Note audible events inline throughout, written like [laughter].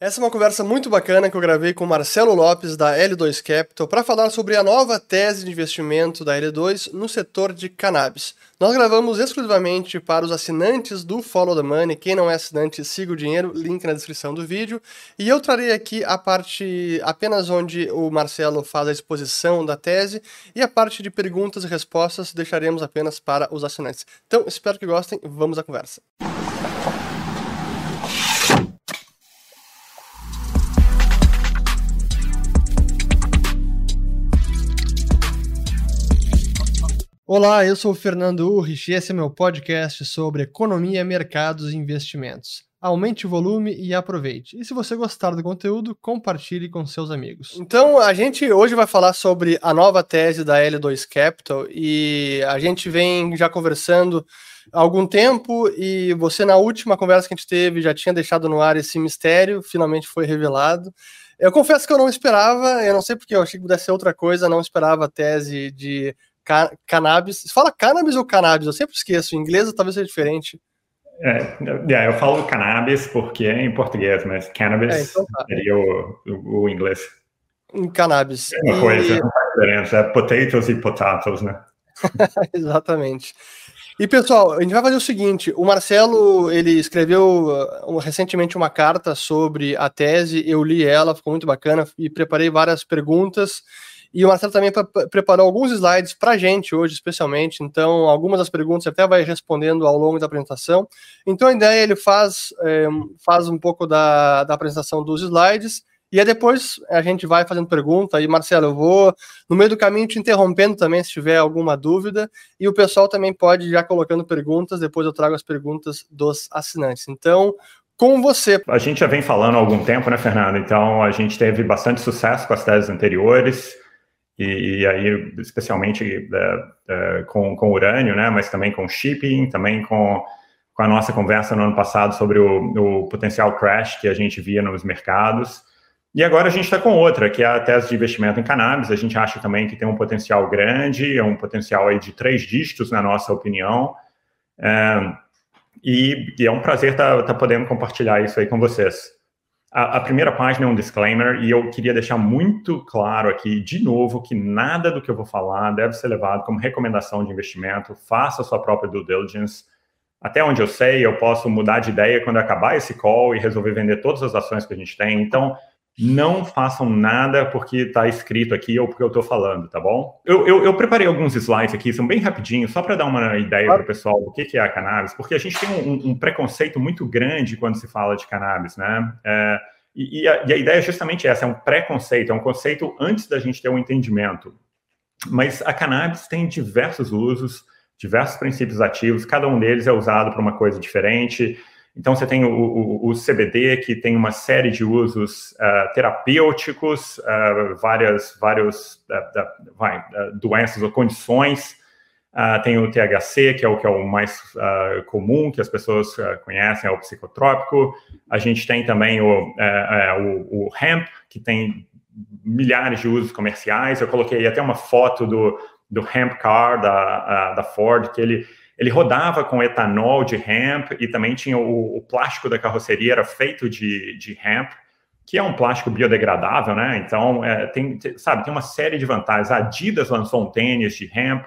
Essa é uma conversa muito bacana que eu gravei com Marcelo Lopes da L2 Capital para falar sobre a nova tese de investimento da L2 no setor de cannabis. Nós gravamos exclusivamente para os assinantes do Follow the Money. Quem não é assinante, siga o dinheiro, link na descrição do vídeo. E eu trarei aqui a parte apenas onde o Marcelo faz a exposição da tese e a parte de perguntas e respostas deixaremos apenas para os assinantes. Então, espero que gostem. Vamos à conversa. Olá, eu sou o Fernando Urrich e esse é meu podcast sobre economia, mercados e investimentos. Aumente o volume e aproveite. E se você gostar do conteúdo, compartilhe com seus amigos. Então, a gente hoje vai falar sobre a nova tese da L2 Capital e a gente vem já conversando há algum tempo e você na última conversa que a gente teve já tinha deixado no ar esse mistério, finalmente foi revelado. Eu confesso que eu não esperava, eu não sei porque eu achei que pudesse ser outra coisa, não esperava a tese de Ca cannabis. Você fala cannabis ou cannabis? Eu sempre esqueço. Em inglês talvez seja diferente. É, é, eu falo cannabis porque é em português, mas cannabis é, então tá. seria o, o, o, inglês. Em cannabis. É uma e... coisa, não faz diferença. É potatoes e potatoes, né? [laughs] Exatamente. E pessoal, a gente vai fazer o seguinte: o Marcelo ele escreveu uh, recentemente uma carta sobre a tese, eu li ela, ficou muito bacana e preparei várias perguntas. E o Marcelo também preparou alguns slides para a gente hoje, especialmente. Então, algumas das perguntas até vai respondendo ao longo da apresentação. Então, a ideia ele faz, é, faz um pouco da, da apresentação dos slides. E aí depois a gente vai fazendo pergunta. E, Marcelo, eu vou no meio do caminho te interrompendo também se tiver alguma dúvida. E o pessoal também pode já colocando perguntas. Depois eu trago as perguntas dos assinantes. Então, com você. A gente já vem falando há algum tempo, né, Fernando? Então, a gente teve bastante sucesso com as teses anteriores e, e aí especialmente é, é, com, com urânio, né, mas também com shipping, também com, com a nossa conversa no ano passado sobre o, o potencial crash que a gente via nos mercados. E agora a gente está com outra, que é a tese de investimento em cannabis. A gente acha também que tem um potencial grande, é um potencial aí de três dígitos, na nossa opinião. É, e, e, é um prazer estar tá, tá podendo compartilhar isso aí com vocês. A, a, primeira página é um disclaimer e eu queria deixar muito claro aqui, de novo, que nada do que eu vou falar deve ser levado como recomendação de investimento. Faça a sua própria due diligence. Até onde eu sei, eu posso mudar de ideia quando acabar esse call e resolver vender todas as ações que a gente tem. Então, não façam nada porque está escrito aqui ou porque eu estou falando, tá bom? Eu, eu, eu, preparei alguns slides aqui, são bem rapidinhos, só para dar uma ideia para o pessoal do que, é a cannabis, porque a gente tem um, um, preconceito muito grande quando se fala de cannabis, né? É, e, e, a, e a ideia é justamente essa, é um preconceito, é um conceito antes da gente ter um entendimento. Mas a cannabis tem diversos usos, diversos princípios ativos, cada um deles é usado para uma coisa diferente. Então, você tem o, o, o, CBD, que tem uma série de usos uh, terapêuticos, uh, várias, vários, uh, vai, doenças ou condições. tem o THC, que é o que é o mais comum, que as pessoas conhecem, é o psicotrópico. A gente tem também o, o, o hemp, que tem milhares de usos comerciais. Eu coloquei até uma foto do, do hemp car da, da Ford, que ele ele rodava com etanol de hemp e também tinha o, o plástico da carroceria era feito de, de hemp, que é um plástico biodegradável, né? Então, é, tem, sabe, tem uma série de vantagens. A Adidas lançou um tênis de hemp.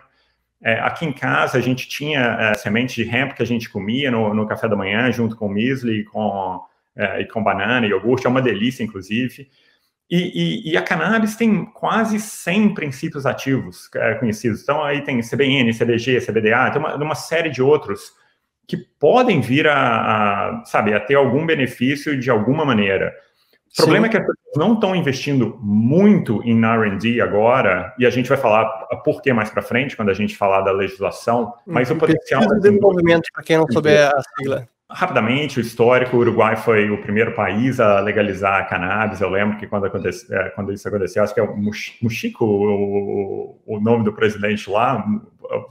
É, aqui em casa, a gente tinha é, semente de hemp que a gente comia no, no café da manhã, junto com muesli, com, é, e com banana e iogurte. É uma delícia, inclusive. E, e, e, a cannabis tem quase 100 princípios ativos é, conhecidos. Então, aí tem CBN, CBG, CBDA, tem uma, uma série de outros que podem vir a, a, sabe, a ter algum benefício de alguma maneira. O Sim. problema é que as pessoas não estão investindo muito em R&D agora, e a gente vai falar por que mais para frente, quando a gente falar da legislação, mas o potencial... de desenvolvimento, para quem não souber a sigla. Rapidamente, o histórico, o Uruguai foi o primeiro país a legalizar a cannabis. Eu lembro que quando, acontece, é, quando isso aconteceu, acho que é o Muxico, o, o nome do presidente lá,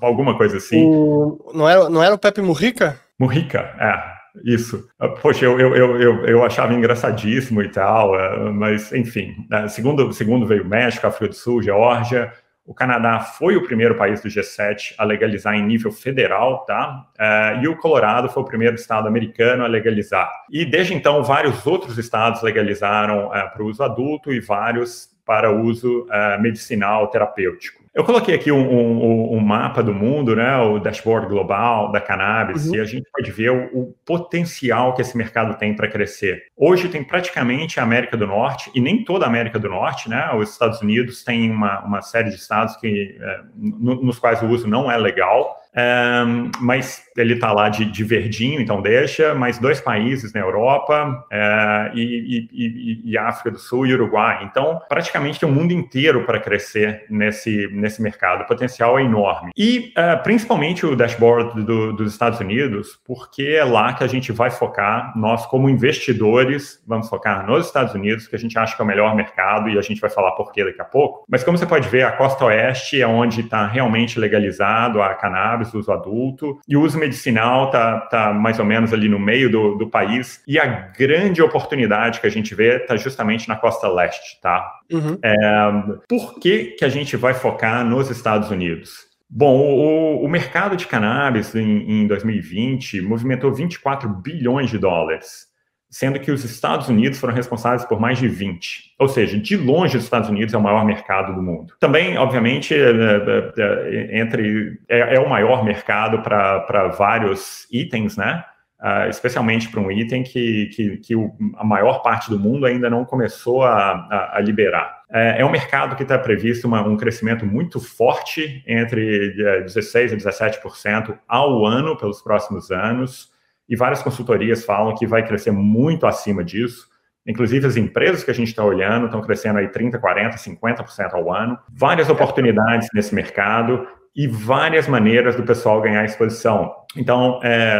alguma coisa assim. O, não, era, não era o Pepe Murrica? Murrica, é. Isso. Poxa, eu, eu, eu, eu achava engraçadíssimo e tal, é, mas enfim. Segundo, segundo veio o México, África do Sul, Geórgia, O Canadá foi o primeiro país do G7 a legalizar em nível federal, tá? Uh, e o Colorado foi o primeiro estado americano a legalizar. E desde então, vários outros estados legalizaram uh, para o uso adulto e vários para uso uh, medicinal terapêutico. Eu coloquei aqui um, um, um, mapa do mundo, né, o dashboard global da cannabis, uhum. e a gente pode ver o, o potencial que esse mercado tem para crescer. Hoje tem praticamente a América do Norte, e nem toda a América do Norte, né, os Estados Unidos tem uma, uma série de estados que, é, no, nos quais o uso não é legal, um, mas ele está lá de, de, verdinho, então deixa, mais dois países na Europa uh, e, e, e, África do Sul e Uruguai. Então, praticamente tem o mundo inteiro para crescer nesse, nesse mercado. O potencial é enorme. E uh, principalmente o dashboard do, dos Estados Unidos, porque é lá que a gente vai focar, nós como investidores, vamos focar nos Estados Unidos, que a gente acha que é o melhor mercado e a gente vai falar por quê daqui a pouco. Mas como você pode ver, a costa oeste é onde está realmente legalizado a cannabis cannabis, uso adulto, e o uso medicinal está tá mais ou menos ali no meio do, do país, e a grande oportunidade que a gente vê está justamente na costa leste, tá? Uhum. É, por que, que a gente vai focar nos Estados Unidos? Bom, o, o, mercado de cannabis em, em 2020 movimentou 24 bilhões de dólares sendo que os Estados Unidos foram responsáveis por mais de 20. Ou seja, de longe os Estados Unidos é o maior mercado do mundo. Também, obviamente, é, é, é, entre é, é, o maior mercado para vários itens, né? Uh, especialmente para um item que, que, que o, a maior parte do mundo ainda não começou a, a, a liberar. É, é um mercado que está previsto uma, um crescimento muito forte, entre 16% a 17% ao ano pelos próximos anos e várias consultorias falam que vai crescer muito acima disso. Inclusive, as empresas que a gente está olhando estão crescendo aí 30%, 40%, 50% ao ano. Várias oportunidades nesse mercado e várias maneiras do pessoal ganhar exposição. Então,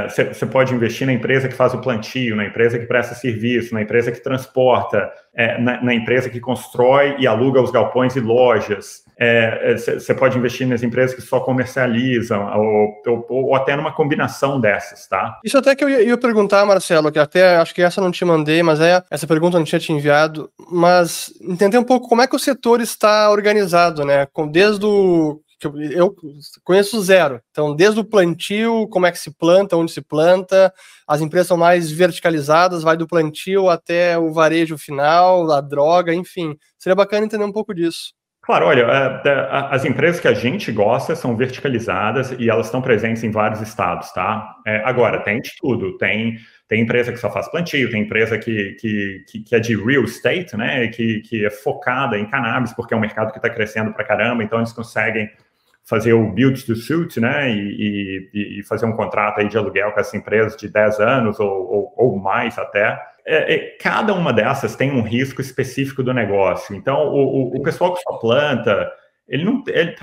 você é, pode investir na empresa que faz o plantio, na empresa que presta serviço, na empresa que transporta, é, na, na, empresa que constrói e aluga os galpões e lojas. Você é, é pode investir nas empresas que só comercializam, ou, ou, ou, até numa combinação dessas, tá? Isso até que eu ia, ia, perguntar, Marcelo, que até acho que essa não te mandei, mas é essa pergunta não tinha te enviado, mas entender um pouco como é que o setor está organizado, né? Desde o que eu, eu conheço zero. Então, desde o plantio, como é que se planta, onde se planta, as empresas são mais verticalizadas, vai do plantio até o varejo final, a droga, enfim. Seria bacana entender um pouco disso. Claro, olha, é, é, as empresas que a gente gosta são verticalizadas e elas estão presentes em vários estados, tá? É, agora, tem de tudo, tem, tem empresa que só faz plantio, tem empresa que, que, que, é de real estate, né, que, que é focada em cannabis, porque é um mercado que está crescendo para caramba, então eles conseguem fazer o build to suit, né, e, e, e, fazer um contrato aí de aluguel com essa empresa de 10 anos ou, ou, ou mais até. É, é, cada uma dessas tem um risco específico do negócio. Então, o, o, o pessoal que só planta, ele não ele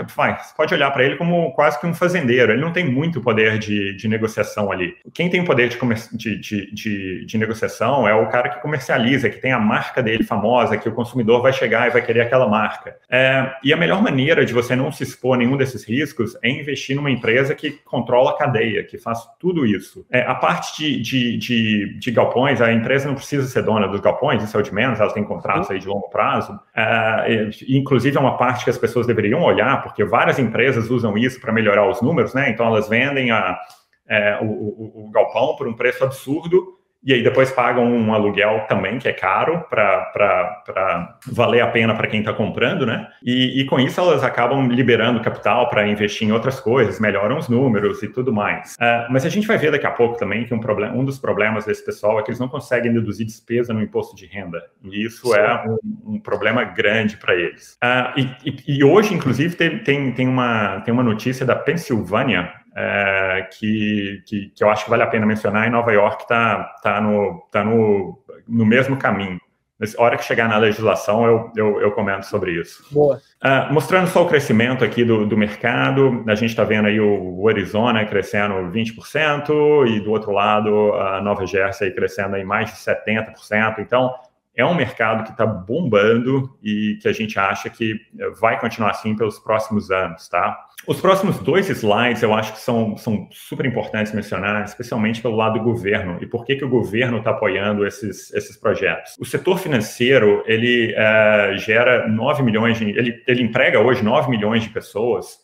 pode olhar para ele como quase que um fazendeiro, ele não tem muito poder de, de negociação ali. Quem tem poder de, de, de, de, negociação é o cara que comercializa, que tem a marca dele famosa, que o consumidor vai chegar e vai querer aquela marca. É, e a melhor maneira de você não se expor a nenhum desses riscos é investir numa empresa que controla a cadeia, que faz tudo isso. É, a parte de, de, de, de, galpões, a empresa não precisa ser dona dos galpões, isso é o de menos, elas têm contratos aí de longo prazo. É, inclusive, é uma parte que as pessoas deveriam olhar, porque várias empresas usam isso para melhorar os números, né? Então elas vendem a, é, o, o, o, galpão por um preço absurdo e aí depois pagam um aluguel também, que é caro, para valer a pena para quem está comprando, né? E, e, com isso elas acabam liberando capital para investir em outras coisas, melhoram os números e tudo mais. Uh, mas a gente vai ver daqui a pouco também que um, problema, um dos problemas desse pessoal é que eles não conseguem deduzir despesa no imposto de renda. E isso Sim. é um, um, problema grande para eles. Uh, e, e, e, hoje, inclusive, tem, tem, tem, uma, tem uma notícia da Pensilvânia, é, que, que, que, eu acho que vale a pena mencionar, e Nova York está tá no, tá no, no mesmo caminho. Na hora que chegar na legislação, eu, eu, eu comento sobre isso. Boa. Uh, mostrando só o crescimento aqui do, do mercado, a gente está vendo aí o, o, Arizona crescendo 20%, e do outro lado, a Nova Jersey crescendo aí mais de 70%. Então, é um mercado que está bombando e que a gente acha que vai continuar assim pelos próximos anos, tá? Os próximos dois slides eu acho que são, são super importantes mencionar, especialmente pelo lado do governo e por que, que o governo está apoiando esses, esses projetos. O setor financeiro, ele é, gera 9 milhões, de, ele, ele emprega hoje 9 milhões de pessoas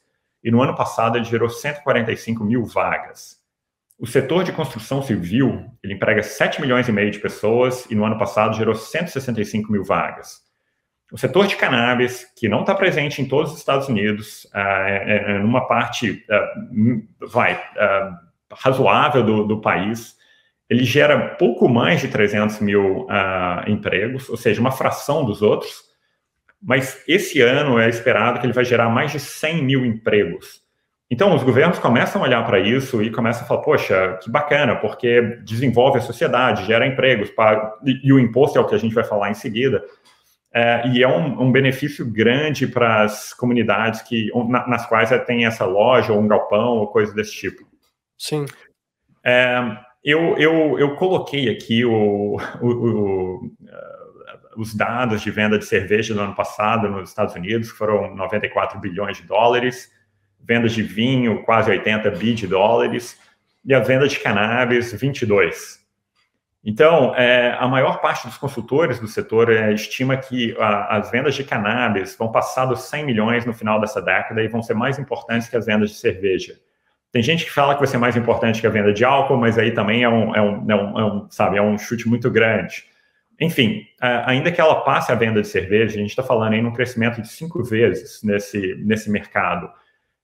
e no ano passado ele gerou 145 mil vagas. O setor de construção civil, ele emprega 7 milhões e meio de pessoas e no ano passado gerou 165 mil vagas. O setor de cannabis, que não está presente em todos os Estados Unidos, uh, é, é, numa parte, uh, vai, uh, razoável do, do, país, ele gera pouco mais de 300 mil empregos, ou seja, uma fração dos outros, mas esse ano é esperado que ele vai gerar mais de 100 mil empregos. Então, os governos começam a olhar para isso e começam a falar: poxa, que bacana, porque desenvolve a sociedade, gera empregos, para... e o imposto é o que a gente vai falar em seguida. É, e é um, um benefício grande para as comunidades que, nas quais tem essa loja ou um galpão ou coisa desse tipo. Sim. É, eu, eu, eu coloquei aqui o, o, o, uh, os dados de venda de cerveja no ano passado nos Estados Unidos, que foram 94 bilhões de dólares vendas de vinho, quase 80 bi de dólares, e a venda de cannabis, 22. Então, é, a maior parte dos consultores do setor é, estima que a, as vendas de cannabis vão passar dos 100 milhões no final dessa década e vão ser mais importantes que as vendas de cerveja. Tem gente que fala que vai ser mais importante que a venda de álcool, mas aí também é um, é um, é um, é um sabe, é um chute muito grande. Enfim, ainda que ela passe a venda de cerveja, a gente está falando em um crescimento de cinco vezes nesse, nesse mercado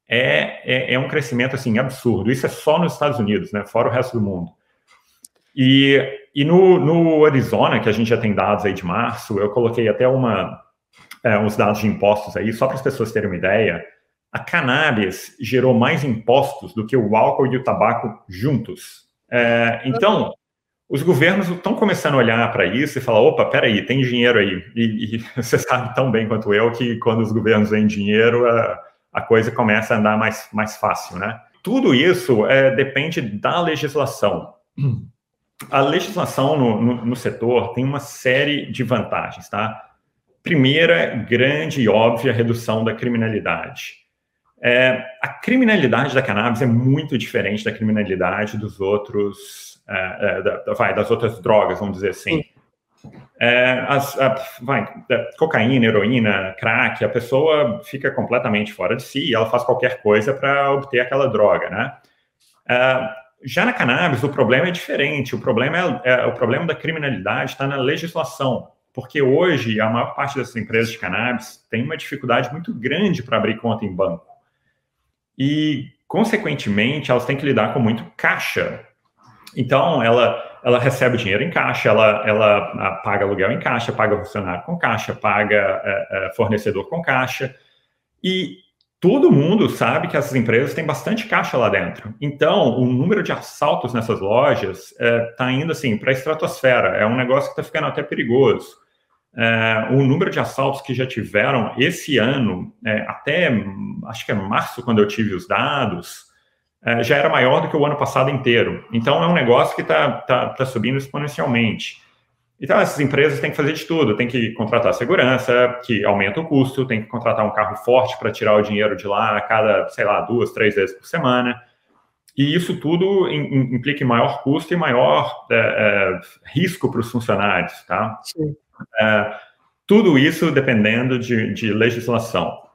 é, é, é, um crescimento assim absurdo. Isso é só nos Estados Unidos, né? Fora o resto do mundo. E, e no, no Arizona, que a gente já tem dados aí de março, eu coloquei até uma, é, uns dados de impostos aí, só para as pessoas terem uma ideia. A cannabis gerou mais impostos do que o álcool e o tabaco juntos. É, então, os governos estão começando a olhar para isso e falar: opa, peraí, tem dinheiro aí. E, e, [laughs] você sabe tão bem quanto eu que quando os governos veem dinheiro, a coisa começa a andar mais, mais fácil, né? Tudo isso é, depende da legislação. [clears throat] A legislação no, no, no, setor tem uma série de vantagens, tá? Primeira, grande e óbvia redução da criminalidade. É, a criminalidade da cannabis é muito diferente da criminalidade dos outros, é, é da, vai, das outras drogas, vamos dizer assim. É, as, a, vai, cocaína, heroína, crack, a pessoa fica completamente fora de si e ela faz qualquer coisa para obter aquela droga, né? É, já na cannabis, o problema é diferente. O problema é, é o problema da criminalidade está na legislação, porque hoje a maior parte dessas empresas de cannabis tem uma dificuldade muito grande para abrir conta em banco e, consequentemente, elas têm que lidar com muito caixa. Então, ela ela recebe o dinheiro em caixa, ela, ela ah, paga aluguel em caixa, paga funcionário com caixa, paga é, é, fornecedor com caixa. E todo mundo sabe que essas empresas têm bastante caixa lá dentro. Então, o número de assaltos nessas lojas está é, tá indo assim para a estratosfera. É um negócio que está ficando até perigoso. É, o número de assaltos que já tiveram esse ano, é, até acho que é março, quando eu tive os dados, é, já era maior do que o ano passado inteiro. Então, é um negócio que está tá, tá subindo exponencialmente. Então, essas empresas têm que fazer de tudo. Tem que contratar segurança, que aumenta o custo, tem que contratar um carro forte para tirar o dinheiro de lá a cada, sei lá, duas, três vezes por semana. E isso tudo implica em maior custo e maior é, é, risco para os funcionários, tá? É, tudo isso dependendo de, de legislação.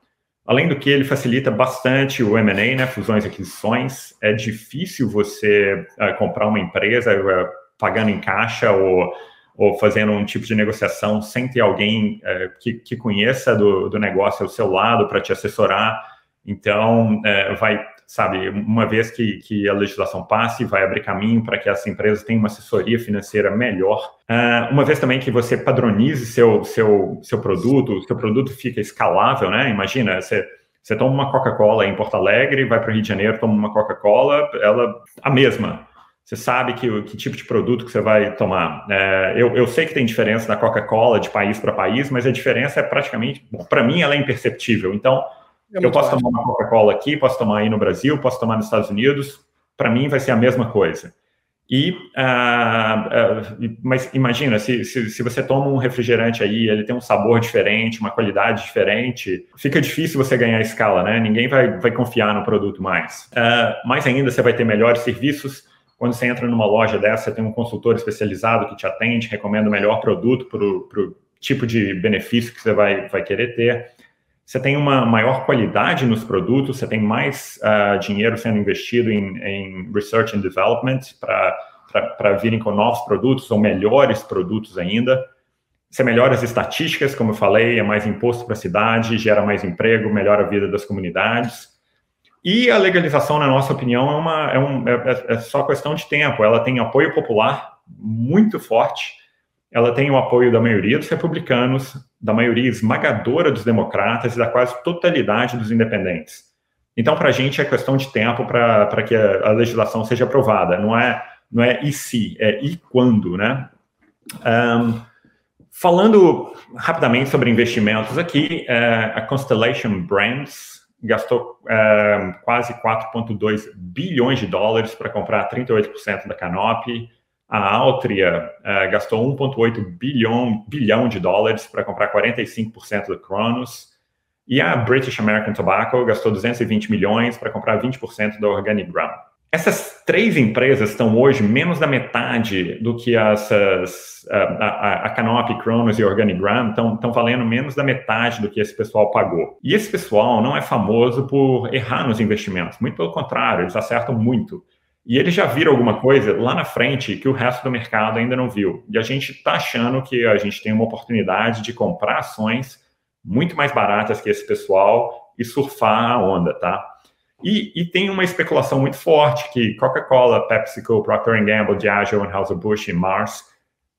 Além do que, ele facilita bastante o M&A, né, fusões e aquisições. É difícil você uh, comprar uma empresa uh, pagando em caixa ou, ou fazendo um tipo de negociação sem ter alguém uh, que, que conheça do, do negócio ao seu lado para te assessorar. Então, vai sabe, uma vez que, que a legislação passe, vai abrir caminho para que essa empresa tenha uma assessoria financeira melhor. Uh, uma vez também que você padronize seu, seu, seu produto, seu produto fica escalável, né? Imagina, você, você toma uma Coca-Cola em Porto Alegre, vai para o Rio de Janeiro, toma uma Coca-Cola, ela a mesma. Você sabe que, que tipo de produto que você vai tomar. É, eu, eu sei que tem diferença da Coca-Cola de país para país, mas a diferença é praticamente, para mim, ela é imperceptível. Então, eu posso tomar uma Coca-Cola aqui, posso tomar aí no Brasil, posso tomar nos Estados Unidos. Para mim vai ser a mesma coisa. E, uh, uh, mas imagina, se, se, se, você toma um refrigerante aí, ele tem um sabor diferente, uma qualidade diferente, fica difícil você ganhar escala, né? Ninguém vai, vai confiar no produto mais. Uh, mais ainda, você vai ter melhores serviços. Quando você entra numa loja dessa, você tem um consultor especializado que te atende, recomenda o melhor produto para o tipo de benefício que você vai, vai querer ter. Você tem uma maior qualidade nos produtos, você tem mais uh, dinheiro sendo investido em, em research and development para virem com novos produtos ou melhores produtos ainda. Você melhora as estatísticas, como eu falei, é mais imposto para a cidade, gera mais emprego, melhora a vida das comunidades. E a legalização, na nossa opinião, é, uma, é, um, é, é só questão de tempo. Ela tem apoio popular muito forte ela tem o apoio da maioria dos republicanos, da maioria esmagadora dos democratas e da quase totalidade dos independentes. Então, para a gente é questão de tempo para que a, a, legislação seja aprovada. Não é, não é e se, é e quando, né? Um, falando rapidamente sobre investimentos aqui, uh, a Constellation Brands gastou uh, quase 4,2 bilhões de dólares para comprar 38% da Canopy, a Altria uh, gastou 1,8 bilhão, bilhão de dólares para comprar 45% do Cronos. E a British American Tobacco gastou 220 milhões para comprar 20% da Organigram. Essas três empresas estão hoje menos da metade do que essas, a, a, a Canopy, Cronos e Organigram estão, estão valendo menos da metade do que esse pessoal pagou. E esse pessoal não é famoso por errar nos investimentos, muito pelo contrário, eles acertam muito. E eles já viram alguma coisa lá na frente que o resto do mercado ainda não viu. E a gente está achando que a gente tem uma oportunidade de comprar ações muito mais baratas que esse pessoal e surfar a onda, tá? E, e tem uma especulação muito forte que Coca-Cola, PepsiCo, Procter Gamble, Diageo, Anheuser-Busch e Mars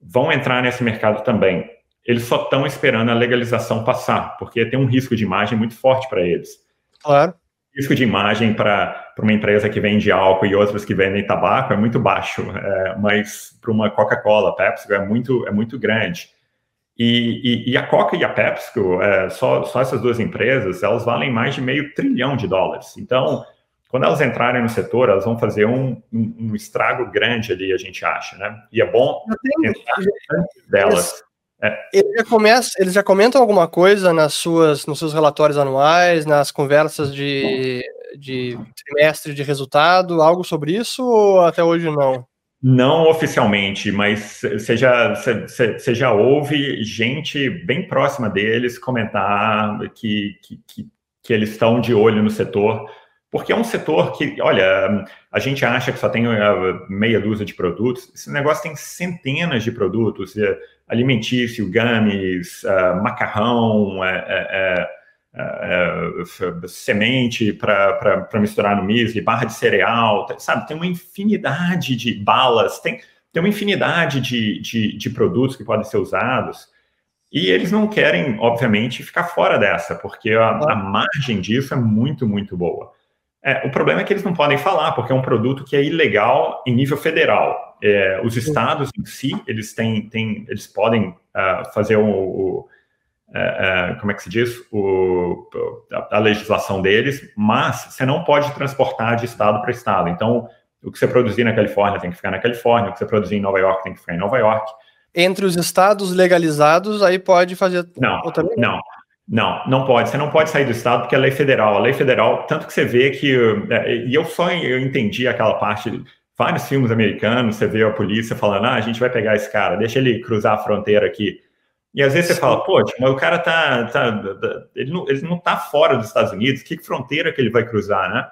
vão entrar nesse mercado também. Eles só estão esperando a legalização passar, porque tem um risco de imagem muito forte para eles. Claro risco de imagem para uma empresa que vende álcool e outras que vendem tabaco é muito baixo, é, mas para uma Coca-Cola, Pepsi é muito, é muito grande. E, e, e, a Coca e a PepsiCo, é, só, só essas duas empresas, elas valem mais de meio trilhão de dólares. Então, quando elas entrarem no setor, elas vão fazer um, um, um estrago grande ali, a gente acha, né? E é bom entrar delas. É. Eles, já começam, eles já comentam alguma coisa nas suas, nos seus relatórios anuais, nas conversas de, de trimestre de resultado, algo sobre isso ou até hoje não? Não oficialmente, mas você já, você já ouve gente bem próxima deles comentar que, que, que, que eles estão de olho no setor porque é um setor que, olha, a gente acha que só tem uh, meia dúzia de produtos, esse negócio tem centenas de produtos, uh, alimentício, gummies, uh, macarrão, semente para misturar no muesli, barra de cereal, sabe? Tem uma infinidade de balas, tem, tem uma infinidade de, de, de produtos que podem ser usados. E eles não querem, obviamente, ficar fora dessa, porque a, a margem disso é muito, muito boa. É, o problema é que eles não podem falar, porque é um produto que é ilegal em nível federal. É, os estados em si, eles têm, têm eles podem uh, fazer o, o uh, uh, como é que se diz, o, a, a, legislação deles, mas você não pode transportar de estado para estado. Então, o que você produzir na Califórnia tem que ficar na Califórnia, o que você produzir em Nova York tem que ficar em Nova York. Entre os estados legalizados, aí pode fazer. Não, não. Não, não pode. Você não pode sair do estado porque é lei federal. A lei federal, tanto que você vê que é, e eu só eu entendi aquela parte. Vários filmes americanos, você vê a polícia falando: "Ah, a gente vai pegar esse cara, deixa ele cruzar a fronteira aqui". E às vezes você fala: "Pô, mas o cara tá, tá ele não, ele não tá fora dos Estados Unidos. Que fronteira que ele vai cruzar, né?"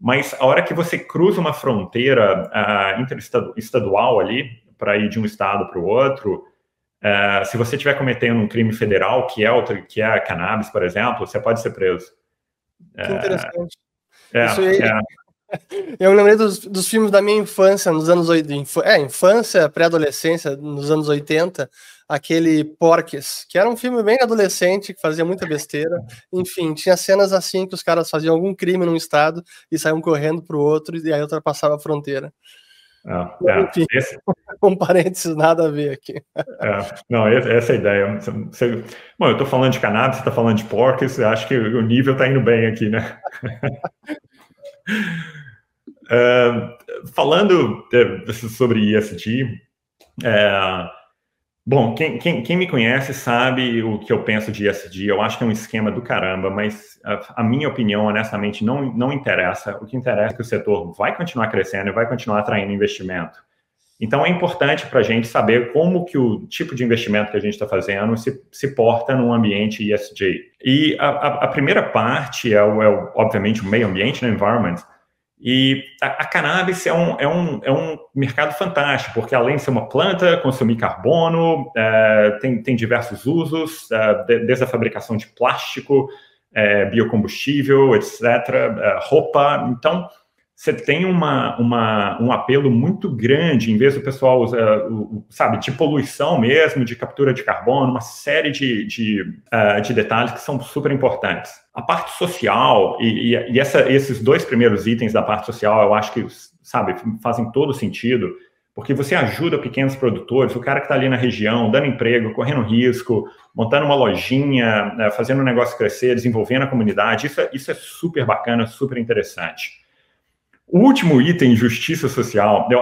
Mas a hora que você cruza uma fronteira uh, interestadual ali para ir de um estado para o outro, Uh, se você estiver cometendo um crime federal, que é outro, que é a cannabis, por exemplo, você pode ser preso. Que interessante. É, Isso aí, é. [laughs] Eu lembrei dos, dos filmes da minha infância, nos anos 80. É, infância, pré-adolescência, nos anos 80, aquele Porques, que era um filme bem adolescente, que fazia muita besteira. Enfim, tinha cenas assim que os caras faziam algum crime num estado e saíam correndo para o outro e aí ultrapassava a fronteira. É, é, Enfim, esse... [laughs] um parênteses, nada a ver aqui. É, não, essa é a ideia. Você, bom, eu estou falando de cannabis, você está falando de porcos, acho que o nível está indo bem aqui, né? uh, [laughs] falando sobre ESG, é, bom, quem, quem, quem, me conhece sabe o que eu penso de ESG. Eu acho que é um esquema do caramba, mas a, a, minha opinião, honestamente, não, não interessa. O que interessa é que o setor vai continuar crescendo e vai continuar atraindo investimento. Então, é importante para a gente saber como que o tipo de investimento que a gente está fazendo se, se porta num ambiente ESG. E a, a, a primeira parte é, o, é o, obviamente, o meio ambiente, né, environment, e a, a, cannabis é um, é, um, é um mercado fantástico, porque além de ser uma planta, consumir carbono, é, tem, tem diversos usos, é, desde a fabricação de plástico, é, biocombustível, etc., é, roupa. Então, você tem uma, uma, um apelo muito grande, em vez do pessoal usar, sabe, de poluição mesmo, de captura de carbono, uma série de, de, uh, de detalhes que são super importantes. A parte social, e, e, e essa, esses dois primeiros itens da parte social, eu acho que, sabe, fazem todo sentido, porque você ajuda pequenos produtores, o cara que está ali na região, dando emprego, correndo risco, montando uma lojinha, né, fazendo o negócio crescer, desenvolvendo a comunidade, isso é, isso é super bacana, super interessante. O último item, justiça social, eu,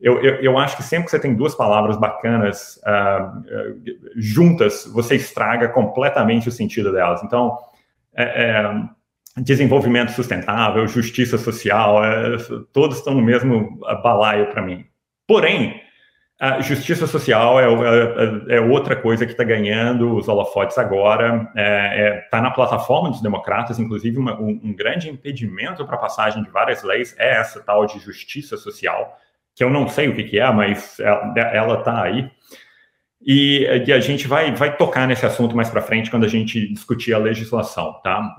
eu, eu, eu, acho que sempre que você tem duas palavras bacanas uh, juntas, você estraga completamente o sentido delas. Então, é, é, desenvolvimento sustentável, justiça social, é, todos estão no mesmo balaio para mim. Porém, a justiça social é, é, é outra coisa que está ganhando os holofotes agora. Está é, é, tá na plataforma dos democratas, inclusive, uma, um, um, grande impedimento para a passagem de várias leis é essa tal de justiça social, que eu não sei o que, que é, mas ela está aí. E, e, a gente vai, vai tocar nesse assunto mais para frente quando a gente discutir a legislação, tá?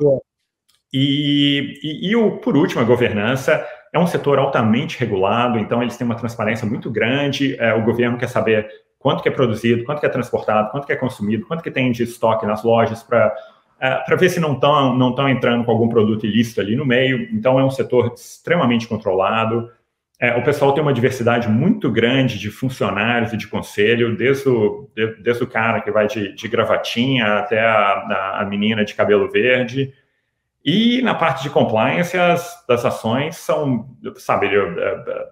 E, e, e o, por último, a governança é um setor altamente regulado, então eles têm uma transparência muito grande. É, o governo quer saber quanto que é produzido, quanto que é transportado, quanto que é consumido, quanto que tem de estoque nas lojas para é, para ver se não estão não tão entrando com algum produto ilícito ali no meio. Então, é um setor extremamente controlado. É, o pessoal tem uma diversidade muito grande de funcionários e de conselho, desde o, de, desde o cara que vai de, de gravatinha até a, a, menina de cabelo verde. E na parte de compliance, as, as ações são, sabe, é, é,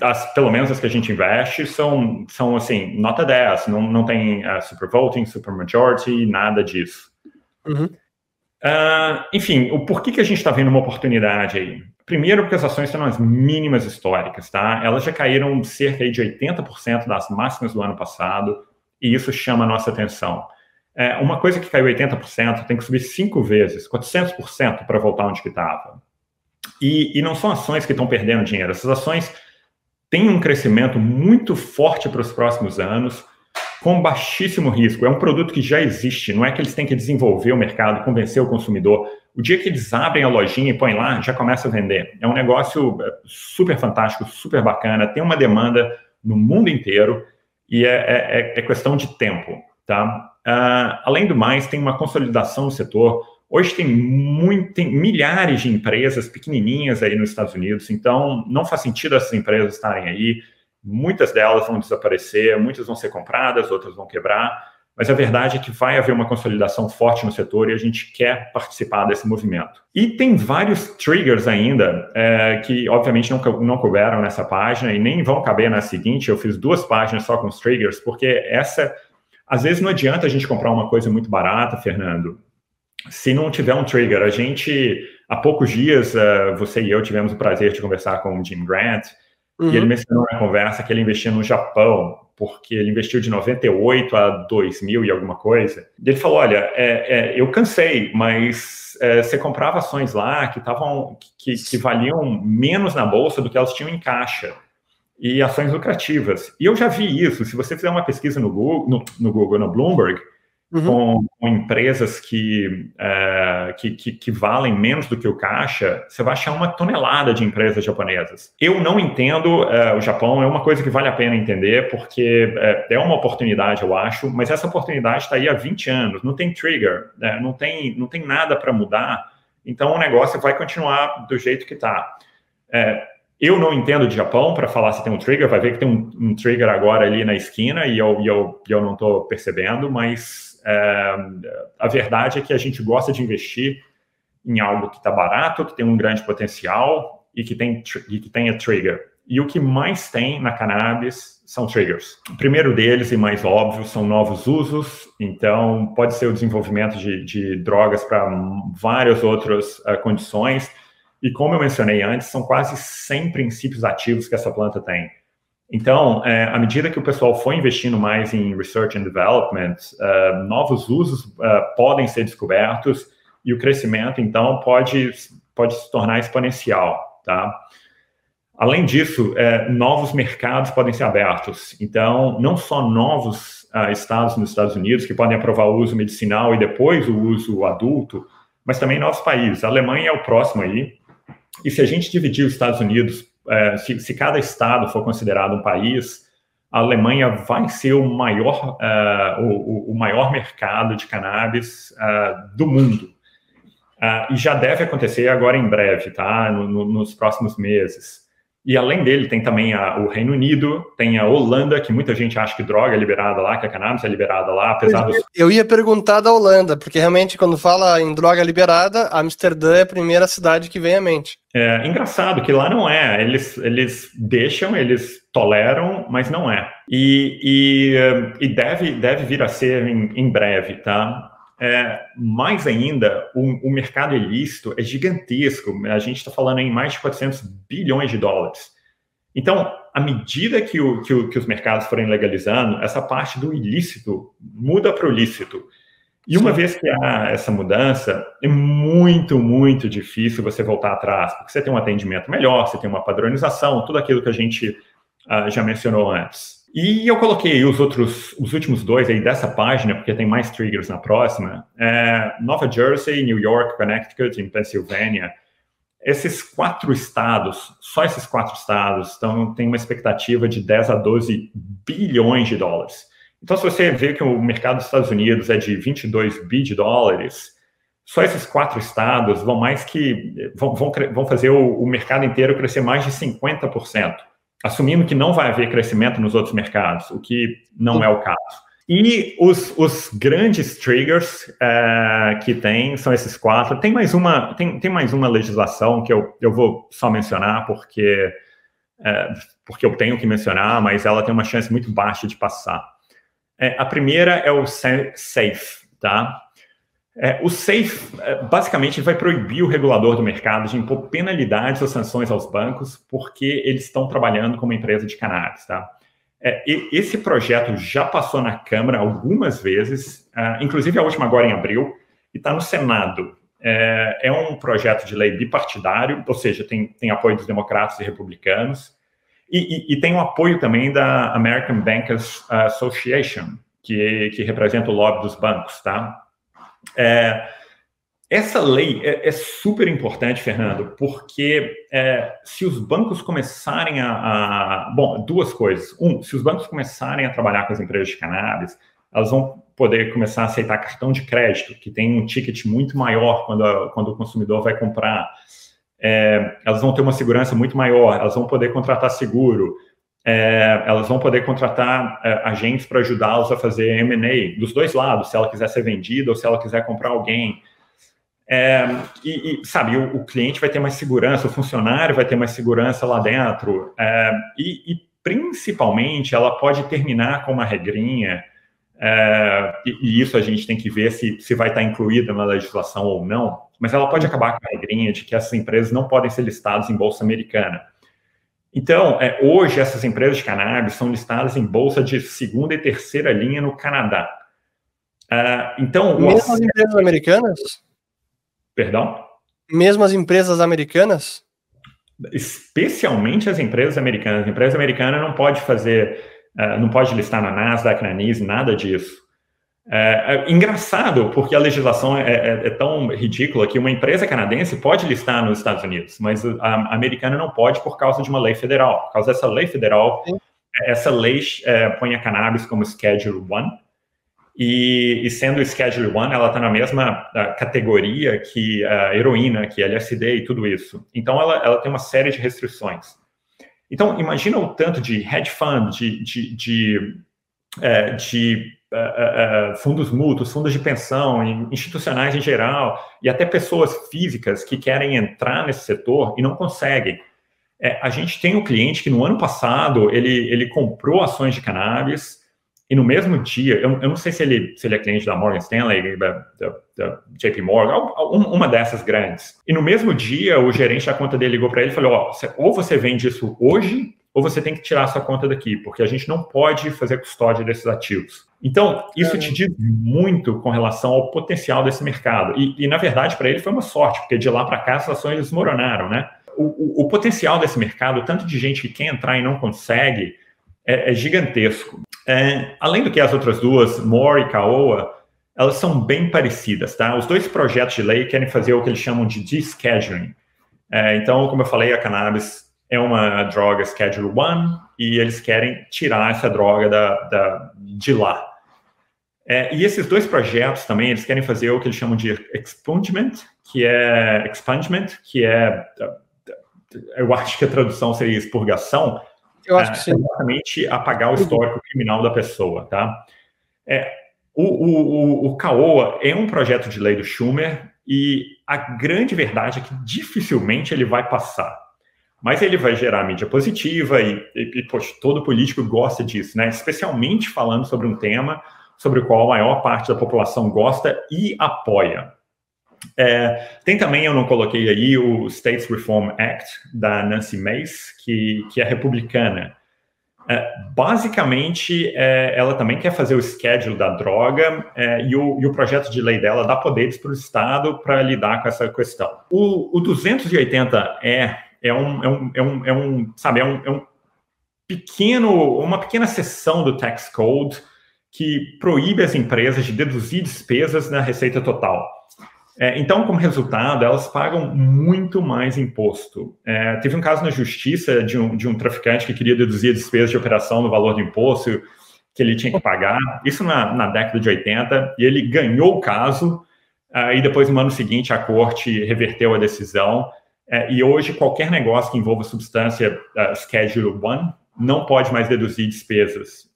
as, pelo menos as que a gente investe, são, são assim, nota 10, não, não tem uh, super voting, super majority, nada disso. Uhum. Uh, enfim, o porquê que a gente está vendo uma oportunidade aí? Primeiro, porque as ações estão nas mínimas históricas, tá? Elas já caíram cerca de 80% das máximas do ano passado, e isso chama a nossa atenção. É, uma coisa que caiu 80% tem que subir cinco vezes, 400% para voltar onde que estava. E, e não são ações que estão perdendo dinheiro. Essas ações têm um crescimento muito forte para os próximos anos, com baixíssimo risco. É um produto que já existe, não é que eles têm que desenvolver o mercado, convencer o consumidor. O dia que eles abrem a lojinha e põem lá, já começa a vender. É um negócio é, super fantástico, super bacana, tem uma demanda no mundo inteiro e é, é, é questão de tempo, tá? Uh, além do mais, tem uma consolidação no setor. Hoje tem, muito, tem milhares de empresas pequenininhas aí nos Estados Unidos, então não faz sentido essas empresas estarem aí. Muitas delas vão desaparecer, muitas vão ser compradas, outras vão quebrar, mas a verdade é que vai haver uma consolidação forte no setor e a gente quer participar desse movimento. E tem vários triggers ainda é, que, obviamente, não, não couberam nessa página e nem vão caber na seguinte. Eu fiz duas páginas só com os triggers, porque essa às vezes não adianta a gente comprar uma coisa muito barata, Fernando, se não tiver um trigger. A gente, há poucos dias, uh, você e eu tivemos o prazer de conversar com o Jim Grant, uhum. e ele mencionou na conversa que ele investia no Japão, porque ele investiu de 98 a 2000 e alguma coisa. E ele falou: Olha, é, é, eu cansei, mas é, você comprava ações lá que, tavam, que, que valiam menos na bolsa do que elas tinham em caixa e ações lucrativas. E eu já vi isso. Se você fizer uma pesquisa no Google, no, no Google, no Bloomberg, uhum. com, com, empresas que, é, que, que, que, valem menos do que o caixa, você vai achar uma tonelada de empresas japonesas. Eu não entendo é, o Japão, é uma coisa que vale a pena entender, porque é, é uma oportunidade, eu acho, mas essa oportunidade está aí há 20 anos, não tem trigger, né? não, tem, não tem nada para mudar, então o negócio vai continuar do jeito que está. É, eu não entendo de Japão para falar se tem um trigger, vai ver que tem um, um trigger agora ali na esquina e eu, e eu, eu não estou percebendo, mas é, a verdade é que a gente gosta de investir em algo que está barato, que tem um grande potencial e que, tem, e que tenha trigger. E o que mais tem na cannabis são triggers. O primeiro deles, e mais óbvio, são novos usos. Então, pode ser o desenvolvimento de, de drogas para várias outras uh, condições. E como eu mencionei antes, são quase 100 princípios ativos que essa planta tem. Então, é, à medida que o pessoal foi investindo mais em research and development, uh, novos usos uh, podem ser descobertos e o crescimento, então, pode, pode se tornar exponencial, tá? Além disso, é, novos mercados podem ser abertos. Então, não só novos uh, estados nos Estados Unidos que podem aprovar o uso medicinal e depois o uso adulto, mas também novos países. A Alemanha é o próximo aí. E se a gente dividir os Estados Unidos, é, se, se, cada estado for considerado um país, a Alemanha vai ser o maior, uh, o, o, maior mercado de cannabis uh, do mundo. Uh, e já deve acontecer agora em breve, tá? No, no, nos próximos meses. E além dele, tem também a, o Reino Unido, tem a Holanda, que muita gente acha que droga é liberada lá, que a cannabis é liberada lá, apesar dos... Eu ia perguntar da Holanda, porque realmente quando fala em droga liberada, Amsterdã é a primeira cidade que vem à mente. É engraçado que lá não é. Eles, eles deixam, eles toleram, mas não é. E, e, e deve, deve vir a ser em, em breve, tá? É, mais ainda, o, o, mercado ilícito é gigantesco. A gente está falando em mais de 400 bilhões de dólares. Então, à medida que, o, que, o, que os mercados forem legalizando, essa parte do ilícito muda para o lícito. E uma Sim. vez que há essa mudança, é muito, muito difícil você voltar atrás, porque você tem um atendimento melhor, você tem uma padronização, tudo aquilo que a gente uh, já mencionou antes. E eu coloquei os outros, os últimos dois aí dessa página, porque tem mais triggers na próxima. É, Nova Jersey, New York, Connecticut e Pennsylvania. Esses quatro estados, só esses quatro estados, estão, tem uma expectativa de 10 a 12 bilhões de dólares. Então, se você vê que o mercado dos Estados Unidos é de 22 bi de dólares, só esses quatro estados vão mais que vão, vão, vão fazer o, o mercado inteiro crescer mais de 50% assumindo que não vai haver crescimento nos outros mercados, o que não é o caso. E os, os grandes triggers é, que tem são esses quatro. Tem mais uma, tem, tem mais uma legislação que eu, eu vou só mencionar porque, é, porque eu tenho que mencionar, mas ela tem uma chance muito baixa de passar. É, a primeira é o SAFE, tá? É, o SAFE, é, basicamente, vai proibir o regulador do mercado de impor penalidades ou sanções aos bancos porque eles estão trabalhando como empresa de cannabis, tá? É, esse projeto já passou na Câmara algumas vezes, uh, inclusive a última agora em abril, e está no Senado. É, é, um projeto de lei bipartidário, ou seja, tem, tem apoio dos democratas e republicanos, e, e, e tem o apoio também da American Bankers Association, que, que representa o lobby dos bancos, tá? É, essa lei é, é, super importante, Fernando, porque é, se os bancos começarem a, a, Bom, duas coisas. Um, se os bancos começarem a trabalhar com as empresas de cannabis, elas vão poder começar a aceitar cartão de crédito, que tem um ticket muito maior quando, a, quando o consumidor vai comprar. É, elas vão ter uma segurança muito maior, elas vão poder contratar seguro, é, elas vão poder contratar é, agentes para ajudá-los a fazer M&A dos dois lados, se ela quiser ser vendida ou se ela quiser comprar alguém. É, e, e, sabe, o, o, cliente vai ter mais segurança, o funcionário vai ter mais segurança lá dentro. É, e, e, principalmente, ela pode terminar com uma regrinha, é, e, e, isso a gente tem que ver se, se vai estar incluída na legislação ou não, mas ela pode acabar com a regrinha de que essas empresas não podem ser listadas em bolsa americana. Então, é, hoje, essas empresas de cannabis são listadas em bolsa de segunda e terceira linha no Canadá. Uh, então, Mesmo as empresas americanas? Perdão? Mesmo as empresas americanas? Especialmente as empresas americanas. A empresa americana não pode fazer, uh, não pode listar na Nasdaq, na NIS, nada disso. É, é, engraçado, porque a legislação é, é, é, tão ridícula que uma empresa canadense pode listar nos Estados Unidos, mas a, americana não pode por causa de uma lei federal. Por causa dessa lei federal, Sim. essa lei é, põe a cannabis como Schedule 1, e, e sendo Schedule 1, ela está na mesma categoria que a heroína, que a LSD e tudo isso. Então, ela, ela tem uma série de restrições. Então, imagina o tanto de hedge fund, de, de, de, é, de uh, uh, fundos mútuos, fundos de pensão, institucionais em geral, e até pessoas físicas que querem entrar nesse setor e não conseguem. É, a gente tem um cliente que no ano passado ele, ele comprou ações de cannabis e no mesmo dia, eu, eu não sei se ele, se ele é cliente da Morgan Stanley, da, da, da JP Morgan, uma dessas grandes. E no mesmo dia, o gerente da conta dele ligou para ele e falou: ó, ou você vende isso hoje, ou você tem que tirar a sua conta daqui, porque a gente não pode fazer custódia desses ativos. Então, isso te diz muito com relação ao potencial desse mercado. E, e na verdade, para ele foi uma sorte, porque de lá para cá as ações desmoronaram, né? O, o, o, potencial desse mercado, tanto de gente que quer entrar e não consegue, é, é gigantesco. É, além do que as outras duas, Moore e Caoa, elas são bem parecidas, tá? Os dois projetos de lei querem fazer o que eles chamam de descheduling. É, então, como eu falei, a cannabis é uma droga Schedule 1 e eles querem tirar essa droga da, da de lá. É, e esses dois projetos também, eles querem fazer o que eles chamam de expungement, que é expungement, que é eu acho que a tradução seria expurgação, eu acho que sim. Exatamente apagar o histórico criminal da pessoa, tá? É, o, o, o, o CAOA é um projeto de lei do Schumer e a grande verdade é que dificilmente ele vai passar. Mas ele vai gerar mídia positiva e, e, e poxa, todo político gosta disso, né? Especialmente falando sobre um tema sobre o qual a maior parte da população gosta e apoia. É, tem também, eu não coloquei aí, o States Reform Act da Nancy Mace, que, que é republicana. É, basicamente, é, ela também quer fazer o schedule da droga é, e, o, e, o, projeto de lei dela dá poderes para o Estado para lidar com essa questão. O, o 280 é, é, um, é, um, é, um, é um, sabe, é um, é um pequeno, uma pequena seção do tax code que proíbe as empresas de deduzir despesas na receita total. É, então, como resultado, elas pagam muito mais imposto. É, teve um caso na justiça de um, de um traficante que queria deduzir despesas de operação no valor do imposto que ele tinha que pagar, isso na, na década de 80, e ele ganhou o caso, uh, e depois, no ano seguinte, a corte reverteu a decisão, uh, e hoje qualquer negócio que envolva substância uh, Schedule 1 não pode mais deduzir despesas.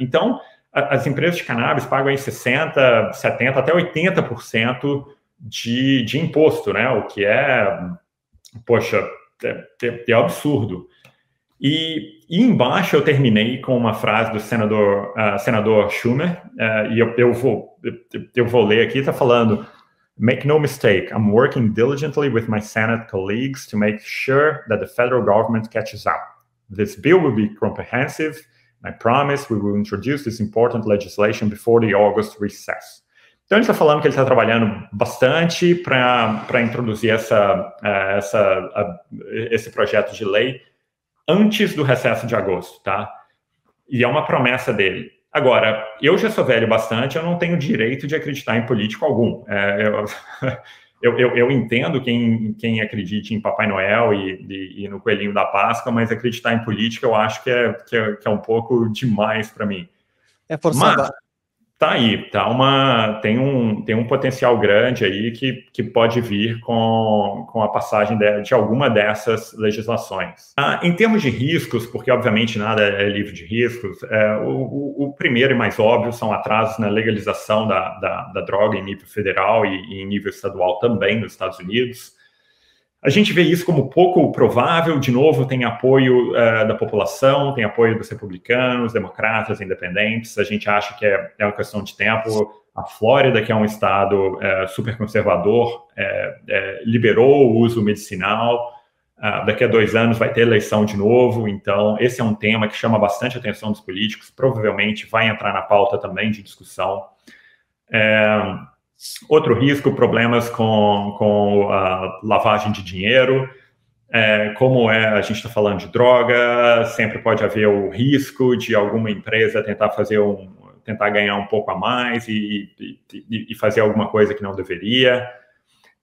então, as empresas de cannabis pagam aí 60%, 70%, até 80% de, de imposto, né? O que é, poxa, é, é, é absurdo. E, e, embaixo eu terminei com uma frase do senador, uh, senador Schumer, uh, e eu, eu, vou, eu vou ler aqui, está falando, Make no mistake, I'm working diligently with my Senate colleagues to make sure that the federal government catches up. This bill will be comprehensive. I promise we will introduce this important legislation before the August recess. Então, ele está falando que ele está trabalhando bastante para introduzir essa, é, essa, esse projeto de lei antes do recesso de agosto, tá? E é uma promessa dele. Agora, eu já sou velho bastante, eu não tenho direito de acreditar em político algum. É, eu, [laughs] eu, eu, eu, entendo quem, quem acredite em Papai Noel e, e, e, no Coelhinho da Páscoa, mas acreditar em política eu acho que é, que é, que é um pouco demais para mim. É forçado. Tá aí, tá uma, tem, um, tem um potencial grande aí que, que pode vir com, com a passagem de, de alguma dessas legislações. Ah, em termos de riscos, porque obviamente nada é livre de riscos, é, o, o, primeiro e mais óbvio são atrasos na legalização da, da, da droga em nível federal e, e em nível estadual também nos Estados Unidos. A gente vê isso como pouco provável, de novo, tem apoio uh, da população, tem apoio dos republicanos, democratas, independentes. A gente acha que é, é uma questão de tempo. A Flórida, que é um estado uh, super conservador, uh, liberou o uso medicinal. daqui a dois anos vai ter eleição de novo, então esse é um tema que chama bastante atenção dos políticos, provavelmente vai entrar na pauta também de discussão. Outro risco, problemas com, com a lavagem de dinheiro. É, como é, a gente está falando de droga, sempre pode haver o risco de alguma empresa tentar fazer um, tentar ganhar um pouco a mais e, e, e fazer alguma coisa que não deveria.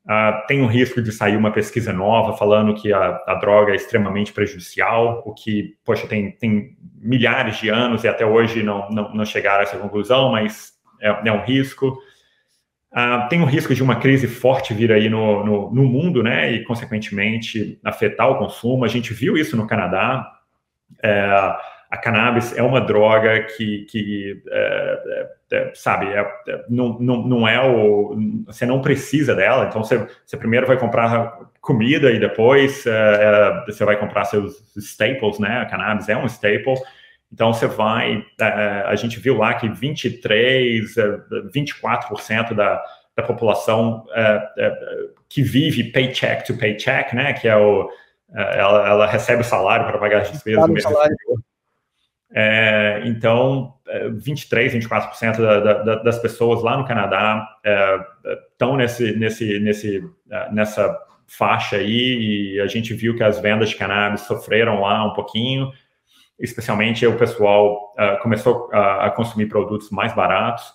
Uh, tem o risco de sair uma pesquisa nova falando que a, a, droga é extremamente prejudicial, o que, poxa, tem, tem milhares de anos e até hoje não, não, não chegaram a essa conclusão, mas é, é um risco. Uh, tem o risco de uma crise forte vir aí no, no, no, mundo, né, e consequentemente afetar o consumo. A gente viu isso no Canadá. É, a cannabis é uma droga que, que é, é, é sabe, é, é, não, não, não é o. Você não precisa dela, então você, você primeiro vai comprar comida e depois você vai comprar seus staples, né? A cannabis é um staple. Então você vai. a gente viu lá que 23, 24% da, da população que vive paycheck to paycheck, né? Que é o. Ela, ela recebe o salário para pagar as despesas do mês anterior é, então, 23, é, 24% da, da, das pessoas lá no Canadá estão é, nesse, nesse, nesse, é, nessa faixa aí, e a gente viu que as vendas de cannabis sofreram lá um pouquinho, especialmente o pessoal uh, começou a, a, consumir produtos mais baratos.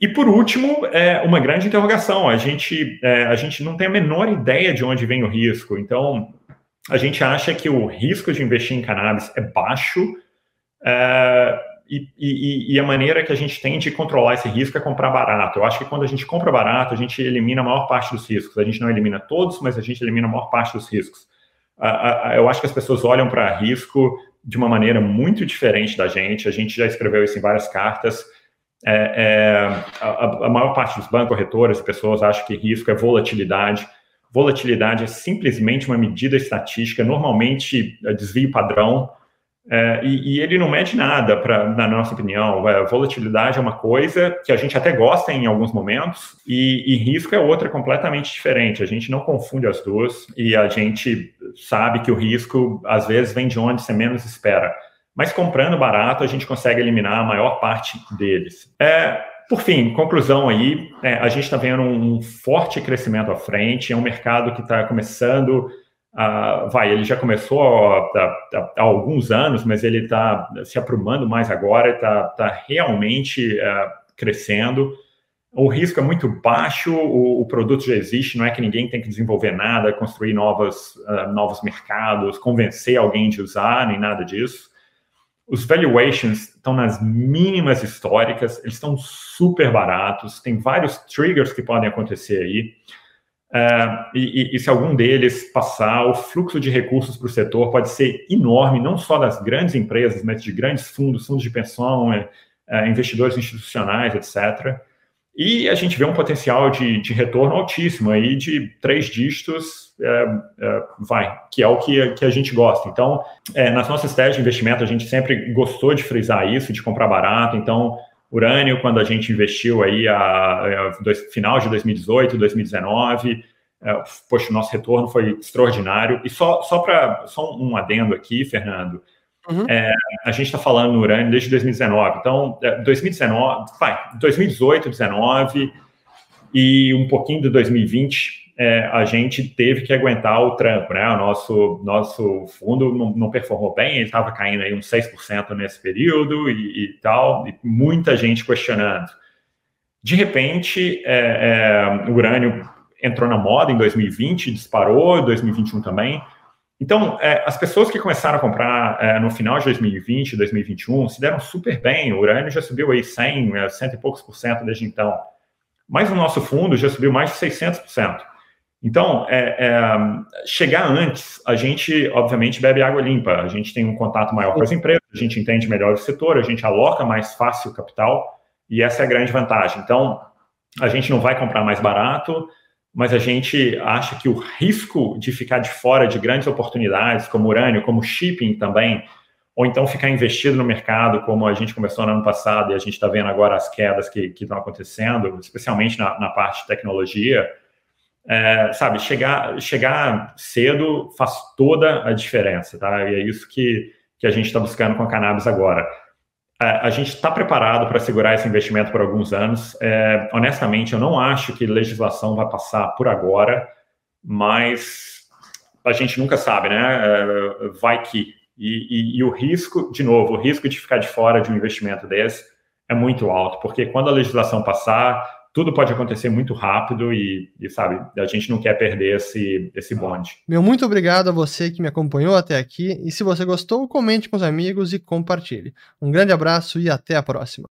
E por último, é uma grande interrogação. A gente, é, a gente não tem a menor ideia de onde vem o risco. Então, a gente acha que o risco de investir em cannabis é baixo, é, e, e, e, a maneira que a gente tem de controlar esse risco é comprar barato. Eu acho que quando a gente compra barato, a gente elimina a maior parte dos riscos. A gente não elimina todos, mas a gente elimina a maior parte dos riscos. eu acho que as pessoas olham para risco de uma maneira muito diferente da gente. A gente já escreveu isso em várias cartas. É, é, a, a, maior parte dos bancos, corretores, pessoas acham que risco é volatilidade. Volatilidade é simplesmente uma medida estatística, normalmente é desvio padrão, é, e, e, ele não mede nada, pra, na nossa opinião. É, volatilidade é uma coisa que a gente até gosta em alguns momentos, e, e, risco é outra completamente diferente. A gente não confunde as duas, e a gente sabe que o risco, às vezes, vem de onde você menos espera. Mas comprando barato, a gente consegue eliminar a maior parte deles. É, por fim, conclusão aí, é, a gente está vendo um forte crescimento à frente, é um mercado que está começando Uh, vai, ele já começou há, há, alguns anos, mas ele está se aprumando mais agora, está tá realmente uh, crescendo. O risco é muito baixo, o, o, produto já existe, não é que ninguém tem que desenvolver nada, construir novos, uh, novos mercados, convencer alguém de usar, nem nada disso. Os valuations estão nas mínimas históricas, eles estão super baratos, tem vários triggers que podem acontecer aí. Uh, e, e, se algum deles passar, o fluxo de recursos para o setor pode ser enorme, não só das grandes empresas, mas de grandes fundos, fundos de pensão, é, investidores institucionais, etc. E a gente vê um potencial de, de retorno altíssimo aí de três dígitos, é, vai, que é o que, que a gente gosta. Então, nas nossas teses de investimento, a gente sempre gostou de frisar isso, de comprar barato. Então, Urânio, quando a gente investiu aí a, a dois, final de 2018, 2019, é, poxa, o nosso retorno foi extraordinário. E só, só para só um adendo aqui, Fernando, uhum. é, a gente está falando no Urânio desde 2019. Então, 2019, é, vai, 2018, 2019 e um pouquinho de 2020, é, a gente teve que aguentar o tranco, né? O nosso, nosso fundo não, não performou bem, ele estava caindo aí uns 6% nesse período e, e, tal, e muita gente questionando. De repente, é, é, o urânio entrou na moda em 2020, disparou, 2021 também. Então, é, as pessoas que começaram a comprar é, no final de 2020, 2021, se deram super bem. O urânio já subiu aí 100, 100 é, e poucos por cento desde então. Mas o nosso fundo já subiu mais de 600 por cento. Então, é, é, chegar antes, a gente, obviamente, bebe água limpa, a gente tem um contato maior com as empresas, a gente entende melhor o setor, a gente aloca mais fácil o capital, e essa é a grande vantagem. Então, a gente não vai comprar mais barato, mas a gente acha que o risco de ficar de fora de grandes oportunidades, como urânio, como shipping também, ou então ficar investido no mercado, como a gente começou no ano passado e a gente está vendo agora as quedas que, estão acontecendo, especialmente na, na parte de tecnologia, é, sabe, chegar, chegar cedo faz toda a diferença, tá? E é isso que, que a gente está buscando com a cannabis agora. É, a gente está preparado para segurar esse investimento por alguns anos. É, honestamente, eu não acho que legislação vai passar por agora, mas a gente nunca sabe, né? É, vai que. E, e, e o risco, de novo, o risco de ficar de fora de um investimento desse é muito alto, porque quando a legislação passar, tudo pode acontecer muito rápido e, e, sabe, a gente não quer perder esse, esse bonde. Meu muito obrigado a você que me acompanhou até aqui e se você gostou, comente com os amigos e compartilhe. Um grande abraço e até a próxima.